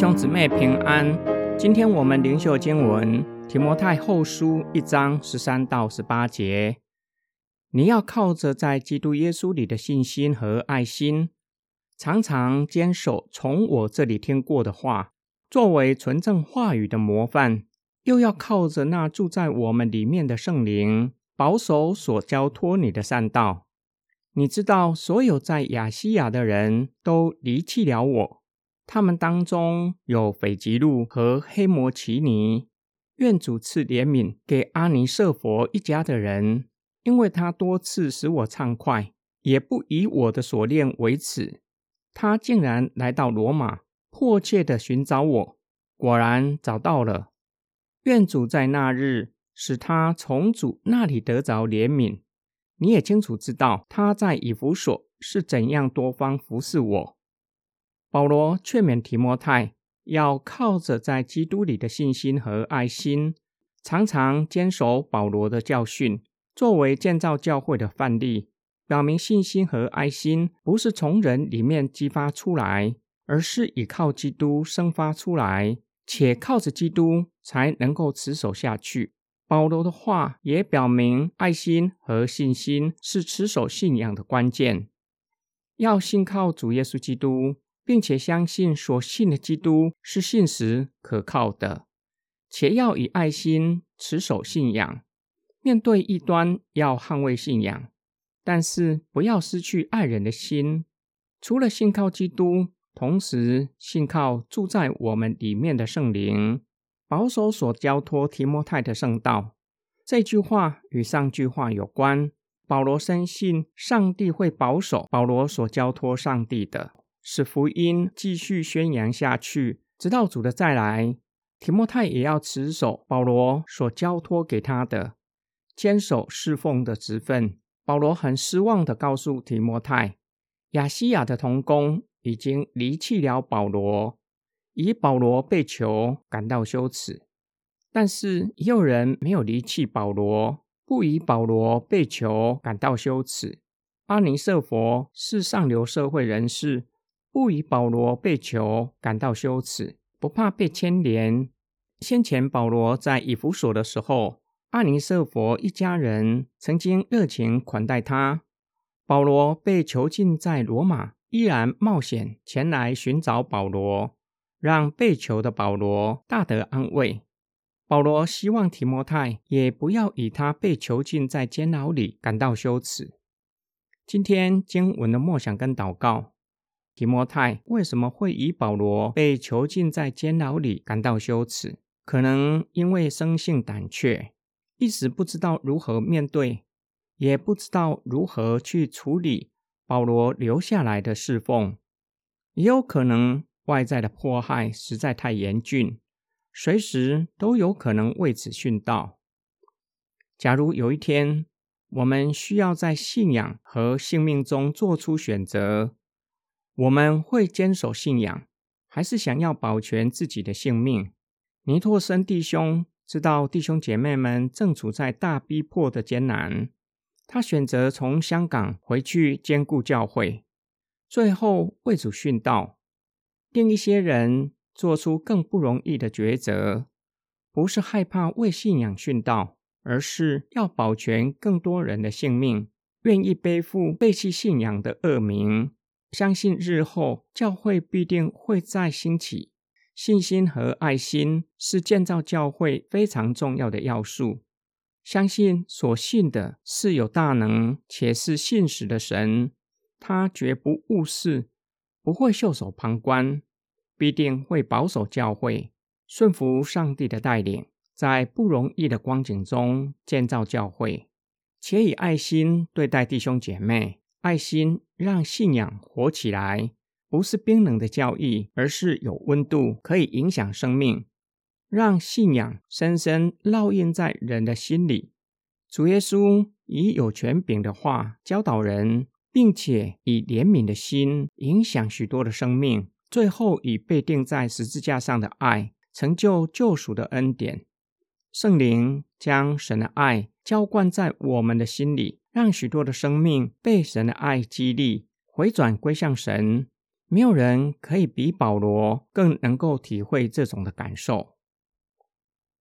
兄姊妹平安。今天我们灵修经文提摩太后书一章十三到十八节。你要靠着在基督耶稣里的信心和爱心，常常坚守从我这里听过的话，作为纯正话语的模范；又要靠着那住在我们里面的圣灵，保守所交托你的善道。你知道，所有在亚细亚的人都离弃了我。他们当中有斐吉路和黑摩奇尼，愿主赐怜悯给阿尼瑟佛一家的人，因为他多次使我畅快，也不以我的所恋为耻。他竟然来到罗马，迫切的寻找我，果然找到了。愿主在那日使他从主那里得着怜悯。你也清楚知道他在以弗所是怎样多方服侍我。保罗劝勉提摩太，要靠着在基督里的信心和爱心，常常坚守保罗的教训，作为建造教会的范例，表明信心和爱心不是从人里面激发出来，而是依靠基督生发出来，且靠着基督才能够持守下去。保罗的话也表明，爱心和信心是持守信仰的关键，要信靠主耶稣基督。并且相信所信的基督是信实可靠的，且要以爱心持守信仰。面对异端，要捍卫信仰，但是不要失去爱人的心。除了信靠基督，同时信靠住在我们里面的圣灵，保守所交托提摩太的圣道。这句话与上句话有关。保罗深信上帝会保守保罗所交托上帝的。使福音继续宣扬下去，直到主的再来。提摩太也要持守保罗所交托给他的，坚守侍奉的职分。保罗很失望的告诉提摩太，亚西亚的童工已经离弃了保罗，以保罗被囚感到羞耻。但是也有人没有离弃保罗，不以保罗被囚感到羞耻。阿尼瑟佛是上流社会人士。不以保罗被囚感到羞耻，不怕被牵连。先前保罗在以弗所的时候，阿尼瑟佛一家人曾经热情款待他。保罗被囚禁在罗马，依然冒险前来寻找保罗，让被囚的保罗大得安慰。保罗希望提摩太也不要以他被囚禁在监牢里感到羞耻。今天经文的默想跟祷告。提摩太为什么会以保罗被囚禁在监牢里感到羞耻？可能因为生性胆怯，一时不知道如何面对，也不知道如何去处理保罗留下来的侍奉。也有可能外在的迫害实在太严峻，随时都有可能为此殉道。假如有一天我们需要在信仰和性命中做出选择，我们会坚守信仰，还是想要保全自己的性命？尼托森弟兄知道弟兄姐妹们正处在大逼迫的艰难，他选择从香港回去兼顾教会，最后为主殉道。另一些人做出更不容易的抉择，不是害怕为信仰殉道，而是要保全更多人的性命，愿意背负背弃信仰的恶名。相信日后教会必定会再兴起，信心和爱心是建造教会非常重要的要素。相信所信的是有大能且是信实的神，他绝不误事，不会袖手旁观，必定会保守教会，顺服上帝的带领，在不容易的光景中建造教会，且以爱心对待弟兄姐妹。爱心让信仰活起来，不是冰冷的教义，而是有温度，可以影响生命，让信仰深深烙印在人的心里。主耶稣以有权柄的话教导人，并且以怜悯的心影响许多的生命，最后以被钉在十字架上的爱成就救赎的恩典。圣灵将神的爱浇灌在我们的心里。让许多的生命被神的爱激励，回转归向神，没有人可以比保罗更能够体会这种的感受。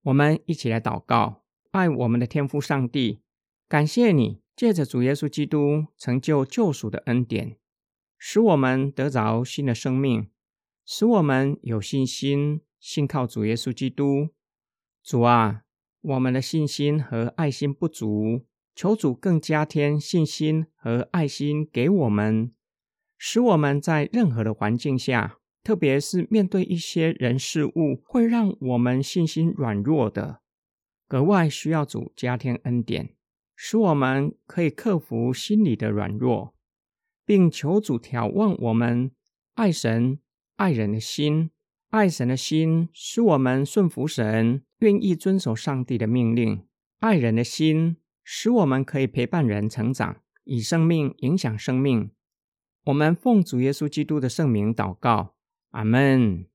我们一起来祷告，爱我们的天父上帝，感谢你借着主耶稣基督成就救赎的恩典，使我们得着新的生命，使我们有信心信靠主耶稣基督。主啊，我们的信心和爱心不足，求主更加添信心和爱心给我们。使我们在任何的环境下，特别是面对一些人事物会让我们信心软弱的，格外需要主加添恩典，使我们可以克服心理的软弱，并求主眺望我们爱神爱人的心。爱神的心使我们顺服神，愿意遵守上帝的命令；爱人的心使我们可以陪伴人成长，以生命影响生命。我们奉主耶稣基督的圣名祷告，阿门。